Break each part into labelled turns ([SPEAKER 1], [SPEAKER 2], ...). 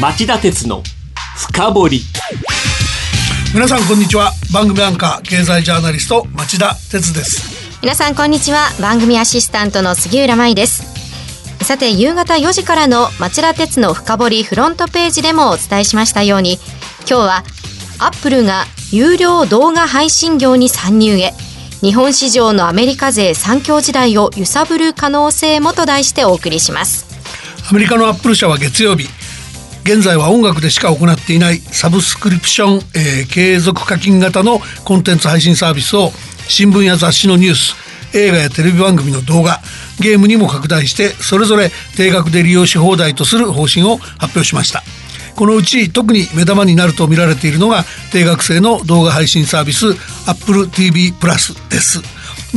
[SPEAKER 1] 町田鉄の深掘り。
[SPEAKER 2] 皆さんこんにちは。番組アンカー経済ジャーナリスト町田鉄です。
[SPEAKER 3] 皆さんこんにちは。番組アシスタントの杉浦舞です。さて夕方4時からの町田鉄の深掘りフロントページでもお伝えしましたように今日はアップルが有料動画配信業に参入へ日本市場のアメリカ勢三強時代を揺さぶる可能性もと題してお送りします。
[SPEAKER 2] アメリカのアップル社は月曜日現在は音楽でしか行っていないサブスクリプション、えー、継続課金型のコンテンツ配信サービスを新聞や雑誌のニュース映画やテレビ番組の動画ゲームにも拡大してそれぞれ定額で利用し放題とする方針を発表しました。このうち特に目玉になると見られているのが定額制の動画配信サービス Apple TV プラスです。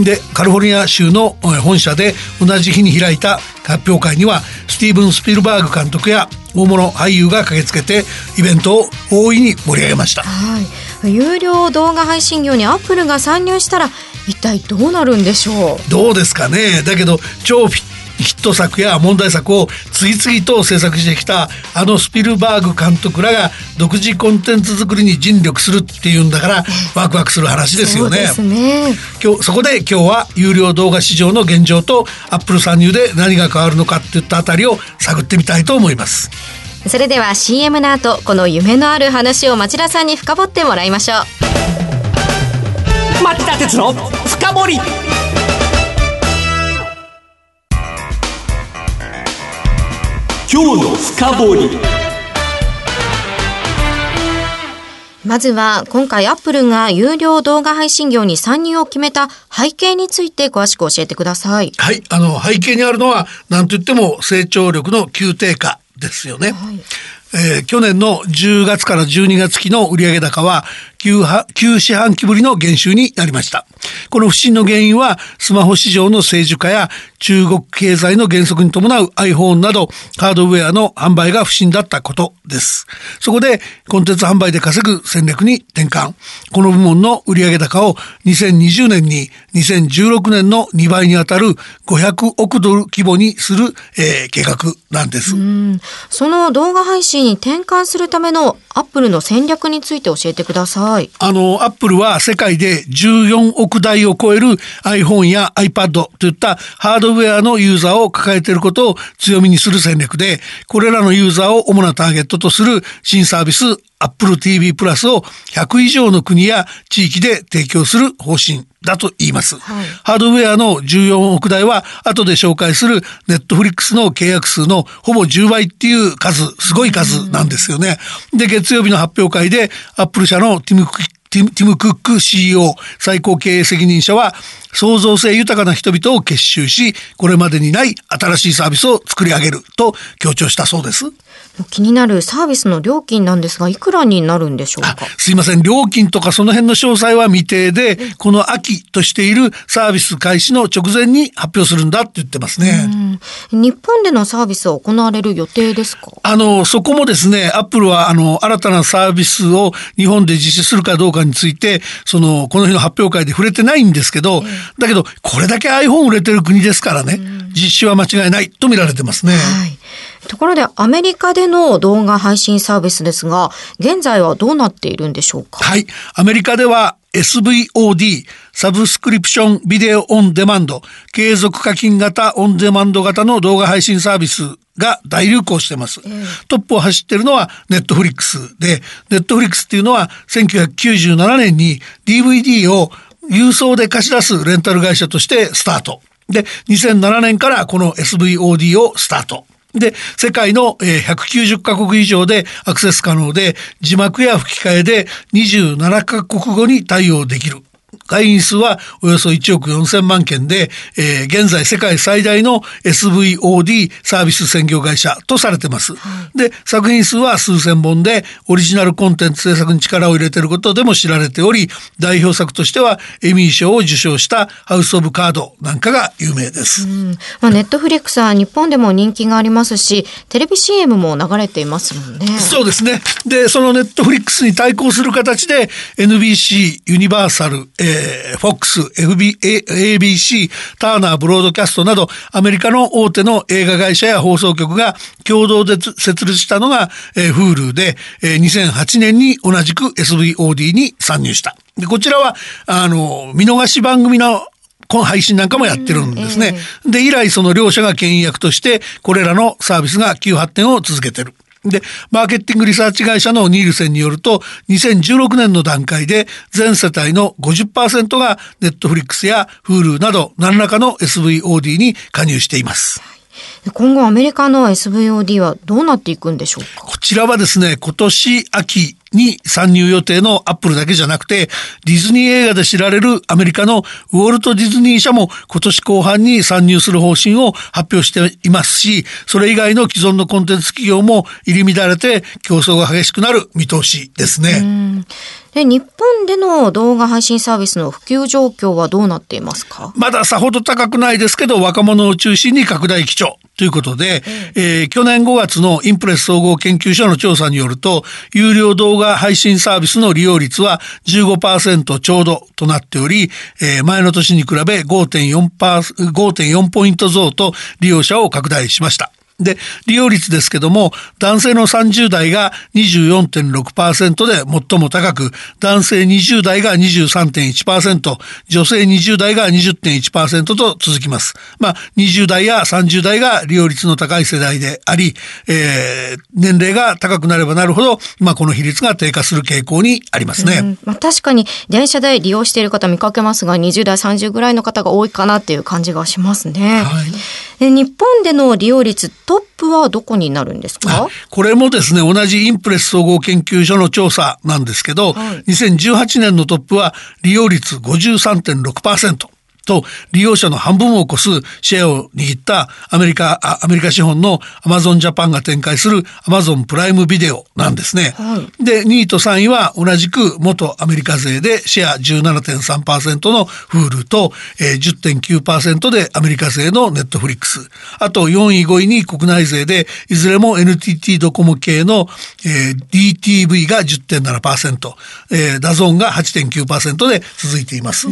[SPEAKER 2] でカリフォルニア州の本社で同じ日に開いた発表会にはスティーブン・スピルバーグ監督や大物俳優が駆けつけてイベントを大いに盛り上げました、
[SPEAKER 3] はい、有料動画配信業にアップルが参入したら一体どうなるんでしょ
[SPEAKER 2] う？どうですかね。だけど超フィッヒット作や問題作を次々と制作してきたあのスピルバーグ監督らが独自コンテンツ作りに尽力するっていうんだからワクワクする話ですよね。
[SPEAKER 3] ね
[SPEAKER 2] 今日そこで今日は有料動画市場の現状とアップル参入で何が変わるのかっていったあたりを探ってみたいと思います。
[SPEAKER 3] それでは CM の後この夢のある話を町田さんに深掘ってもらいましょ
[SPEAKER 1] う。町田鉄の深掘今日の深掘り
[SPEAKER 3] まずは今回アップルが有料動画配信業に参入を決めた背景について詳しく教えてください。
[SPEAKER 2] はい、あの背景にあるのは何と言っても成長力の急低下ですよね。はいえー、去年の10月から12月期の売上高は 9, 9四半期ぶりの減収になりました。この不振の原因はスマホ市場の成熟化や中国経済の減速に伴う iPhone などハードウェアの販売が不振だったことです。そこでコンテンツ販売で稼ぐ戦略に転換。この部門の売上高を2020年に2016年の2倍にあたる500億ドル規模にする、えー、計画なんです。
[SPEAKER 3] その動画配信に転換するためのアップルの戦略について教えてください。
[SPEAKER 2] あの、アップルは世界で14億台を超える iPhone や iPad といったハードウェアのユーザーを抱えていることを強みにする戦略で、これらのユーザーを主なターゲットとする新サービス Apple TV プラスを100以上の国や地域で提供する方針だと言います。はい、ハードウェアの14億台は後で紹介するネットフリックスの契約数のほぼ10倍っていう数、すごい数なんですよね。で、月曜日の発表会でアップル社のティム・ティム・クック CEO 最高経営責任者は創造性豊かな人々を結集しこれまでにない新しいサービスを作り上げると強調したそうです。
[SPEAKER 3] 気になるサービスの料金なんですが、いくらになるんでしょうか？
[SPEAKER 2] すいません。料金とかその辺の詳細は未定で、この秋としているサービス開始の直前に発表するんだって言ってますね。
[SPEAKER 3] 日本でのサービスは行われる予定ですか？
[SPEAKER 2] あの、そこもですね、アップルは、あの、新たなサービスを日本で実施するかどうかについて、その、この日の発表会で触れてないんですけど、だけど、これだけ iPhone 売れてる国ですからね、実施は間違いないと見られてますね。はい
[SPEAKER 3] ところでアメリカでの動画配信サービスですが、現在はどうなっているんでしょうか？
[SPEAKER 2] はい。アメリカでは SVOD、サブスクリプションビデオオンデマンド、継続課金型オンデマンド型の動画配信サービスが大流行してます。トップを走ってるのはネットフリックスで、ネットフリックスっていうのは1997年に DVD を郵送で貸し出すレンタル会社としてスタート。で、2007年からこの SVOD をスタート。で、世界の190カ国以上でアクセス可能で、字幕や吹き替えで27カ国語に対応できる。会員数はおよそ1億4000万件で、えー、現在世界最大の SVOD サービス専業会社とされてます。で、作品数は数千本で、オリジナルコンテンツ制作に力を入れていることでも知られており、代表作としてはエミー賞を受賞したハウス・オブ・カードなんかが有名です。
[SPEAKER 3] まあ、ネットフリックスは日本でも人気がありますし、テレビ CM も流れていますもんね。
[SPEAKER 2] そうですね。で、そのネットフリックスに対抗する形で NBC ユニバーサル、えーえー、FOX、FB、ABC、ターナーブロードキャストなど、アメリカの大手の映画会社や放送局が共同で設立したのが、えー、Hulu で、えー、2008年に同じく SVOD に参入した。で、こちらは、あの、見逃し番組のこの配信なんかもやってるんですね。で、以来その両者が牽引役として、これらのサービスが急発展を続けてる。で、マーケティングリサーチ会社のニールセンによると、2016年の段階で全世帯の50%がネットフリックスや Hulu など何らかの SVOD に加入しています。
[SPEAKER 3] 今後アメリカの SVOD はどうなっていくんでしょうか？
[SPEAKER 2] こちらはですね、今年秋に参入予定のアップルだけじゃなくて、ディズニー映画で知られるアメリカのウォルト・ディズニー社も今年後半に参入する方針を発表していますし、それ以外の既存のコンテンツ企業も入り乱れて競争が激しくなる見通しですね。
[SPEAKER 3] で日本での動画配信サービスの普及状況はどうなっていますか？
[SPEAKER 2] まださほど高くないですけど、若者を中心に拡大基調ということで、えー、去年5月のインプレス総合研究所の調査によると、有料動画配信サービスの利用率は15%ちょうどとなっており、えー、前の年に比べ5.4%、5.4ポイント増と利用者を拡大しました。で、利用率ですけども、男性の30代が24.6%で最も高く、男性20代が23.1%、女性20代が20.1%と続きます。まあ、20代や30代が利用率の高い世代であり、えー、年齢が高くなればなるほど、まあ、この比率が低下する傾向にありますね。
[SPEAKER 3] まあ、確かに、電車で利用している方見かけますが、20代、30ぐらいの方が多いかなっていう感じがしますね。はい、日本での利用率トップはどこになるんですか？
[SPEAKER 2] これもですね、同じインプレス総合研究所の調査なんですけど、はい、2018年のトップは利用率53.6%。と利用者の半分を超すシェアを握ったアメリカ、アメリカ資本のアマゾンジャパンが展開するアマゾンプライムビデオなんですね。はい、で、2位と3位は同じく元アメリカ勢でシェア17.3%のフールと、えー、10.9%でアメリカ勢のネットフリックス。あと4位5位に国内勢でいずれも NTT ドコモ系の、えー、DTV が10.7%、えー、 DAZN が8.9%で続いています。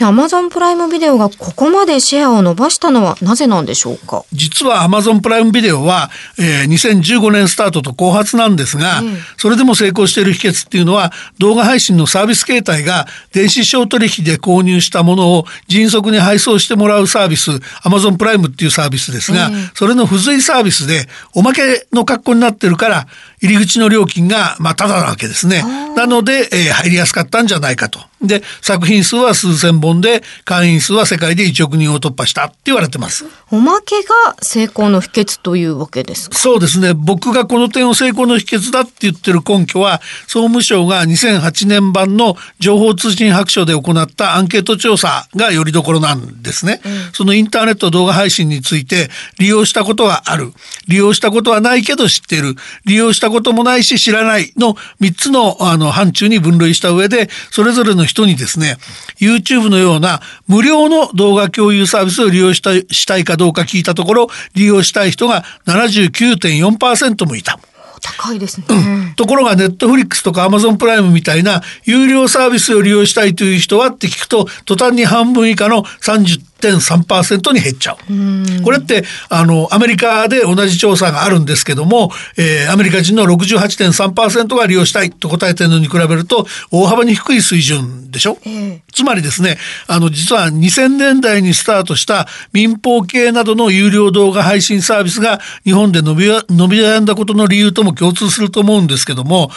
[SPEAKER 3] アマゾンプライムビデオがここまでシェアを伸ばしたのはなぜなんでしょうか？
[SPEAKER 2] 実はアマゾンプライムビデオは、えー、2015年スタートと後発なんですが、うん、それでも成功している秘訣っていうのは動画配信のサービス形態が電子商取引で購入したものを迅速に配送してもらうサービスアマゾンプライムっていうサービスですが、うん、それの付随サービスでおまけの格好になってるから入り口の料金がまあただなわけですね。なので、えー、入りやすかったんじゃないかと。で、作品数は数千本で、会員数は世界で1億人を突破したって言われてます。
[SPEAKER 3] おまけが成功の秘訣というわけですか？
[SPEAKER 2] そうですね。僕がこの点を成功の秘訣だって言ってる根拠は、総務省が2008年版の情報通信白書で行ったアンケート調査がよりどころなんですね。うん、そのインターネット動画配信について、利用したことがある。利用したことはないけど知っている。利用したこともないし知らないの3つのあの範疇に分類した上で、それぞれの人にですね、YouTube のような無料の動画共有サービスを利用したしたいかどうか聞いたところ、利用したい人が79.4%もいた。
[SPEAKER 3] 高いですね、
[SPEAKER 2] うん、ところがネットフリックスとかアマゾンプライムみたいな有料サービスを利用したいという人はって聞くと途端に半分以下の30 1.3%に減っちゃう。これって、あの、アメリカで同じ調査があるんですけども、えー、アメリカ人の68.3%が利用したいと答えてるのに比べると、大幅に低い水準でしょ、えー、つまりですね、あの、実は2000年代にスタートした民放系などの有料動画配信サービスが日本で伸び、伸び悩んだことの理由とも共通すると思うんですけども、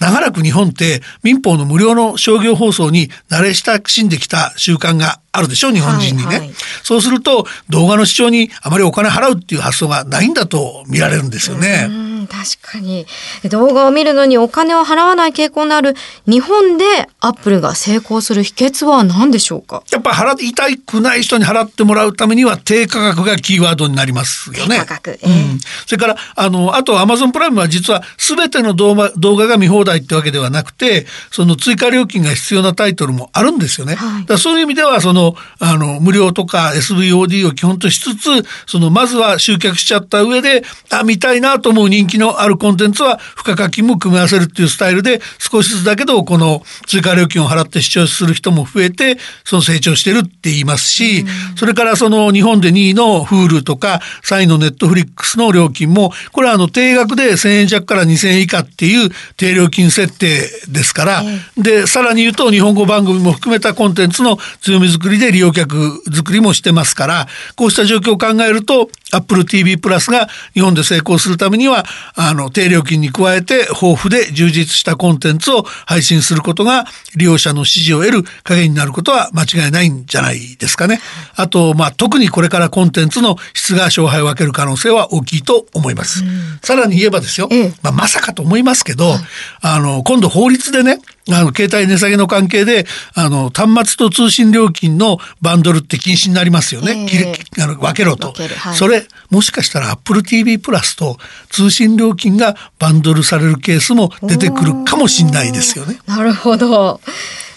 [SPEAKER 2] 長らく日本って民放の無料の商業放送に慣れ親しんできた習慣があるでしょ日本人にね、はいはい、そうすると動画の視聴にあまりお金払うっていう発想がないんだと見られるんですよね。
[SPEAKER 3] 確かに。動画を見るのにお金を払わない傾向のある日本でアップルが成功する秘訣は何でしょうか？
[SPEAKER 2] やっぱ払いたくない人に払ってもらうためには低価格がキーワードになりますよね。
[SPEAKER 3] 低価格、えー、うん、
[SPEAKER 2] それからあのあとアマゾンプライムは実は全ての動画動画が見放題ってわけではなくてその追加料金が必要なタイトルもあるんですよね。はい、だそういう意味ではそのあの無料とか SVOD を基本としつつそのまずは集客しちゃった上であ見たいなと思う人気のあるコンテンツは付加課金も組み合わせるっていうスタイルで少しずつだけどこの追加料金を払って視聴する人も増えてその成長してるって言いますし、それからその日本で2位の Hulu とか3位の Netflix の料金もこれはあの定額で1000円弱から2000円以下っていう低料金設定ですから、でさらに言うと日本語番組も含めたコンテンツの強み作りで利用客作りもしてますからこうした状況を考えると Apple TV プラスが日本で成功するためにはあの低料金に加えて豊富で充実したコンテンツを配信することが利用者の支持を得る影になることは間違いないんじゃないですかね。あと、まあ、特にこれからコンテンツの質が勝敗を分ける可能性は大きいと思います。さらに言えばですよ、まあ、まさかと思いますけど、あの今度法律でねあの、携帯値下げの関係で、あの、端末と通信料金のバンドルって禁止になりますよね。えー、あの分けろと、はい、それ、もしかしたら Apple TV プラスと通信料金がバンドルされるケースも出てくるかもしれないですよね。
[SPEAKER 3] なるほど。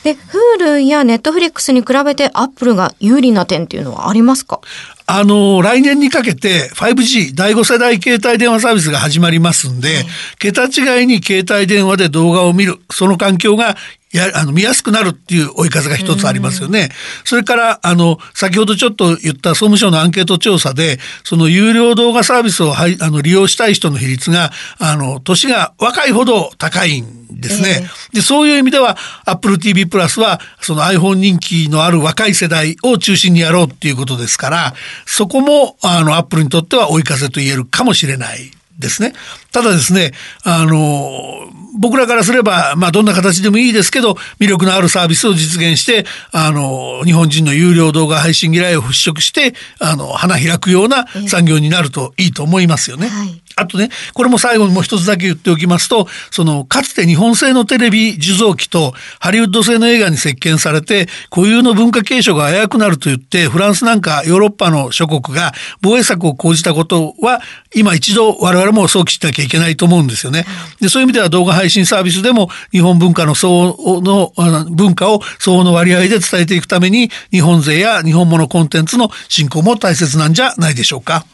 [SPEAKER 3] で、Hulu や Netflix に比べて Apple が有利な点っていうのはありますか？
[SPEAKER 2] あの、来年にかけて 5G 第5世代携帯電話サービスが始まりますんで、桁違いに携帯電話で動画を見る、その環境がや、あの、見やすくなるっていう追い風が一つありますよね。それから、あの、先ほどちょっと言った総務省のアンケート調査で、その有料動画サービスをはいあの利用したい人の比率が、あの、年が若いほど高いんですね。で、そういう意味では、Apple TV プラスは、その iPhone 人気のある若い世代を中心にやろうっていうことですから、そこも、あの、Apple にとっては追い風と言えるかもしれないですね。ただですね、あの、僕らからすれば、まあ、どんな形でもいいですけど、魅力のあるサービスを実現して、あの、日本人の有料動画配信嫌いを払拭して、あの、花開くような産業になるといいと思いますよね。はいあとね、これも最後にもう一つだけ言っておきますと、その、かつて日本製のテレビ受像機とハリウッド製の映画に席巻されて、固有の文化継承が危うくなると言って、フランスなんかヨーロッパの諸国が防衛策を講じたことは、今一度我々も想起しなきゃいけないと思うんですよね。で、そういう意味では動画配信サービスでも日本文化の相応の、文化を相応の割合で伝えていくために、日本勢や日本物コンテンツの振興も大切なんじゃないでしょうか。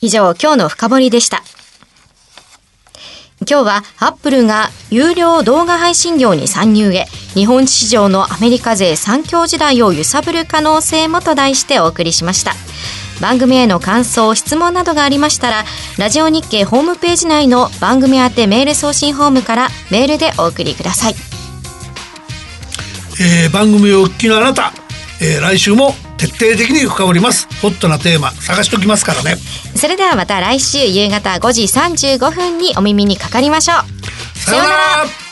[SPEAKER 3] 以上、今日の深掘りでした。今日はアップルが有料動画配信業に参入へ日本市場のアメリカ勢三強時代を揺さぶる可能性もと題してお送りしました番組への感想質問などがありましたらラジオ日経ホームページ内の番組宛てメール送信ホームからメールでお送りください、
[SPEAKER 2] えー、番組をお聞きのあなた、えー、来週も徹底的に深掘ります。ホットなテーマ探しときますからね。
[SPEAKER 3] それではまた来週夕方5時35分にお耳にかかりましょう。
[SPEAKER 2] さようなら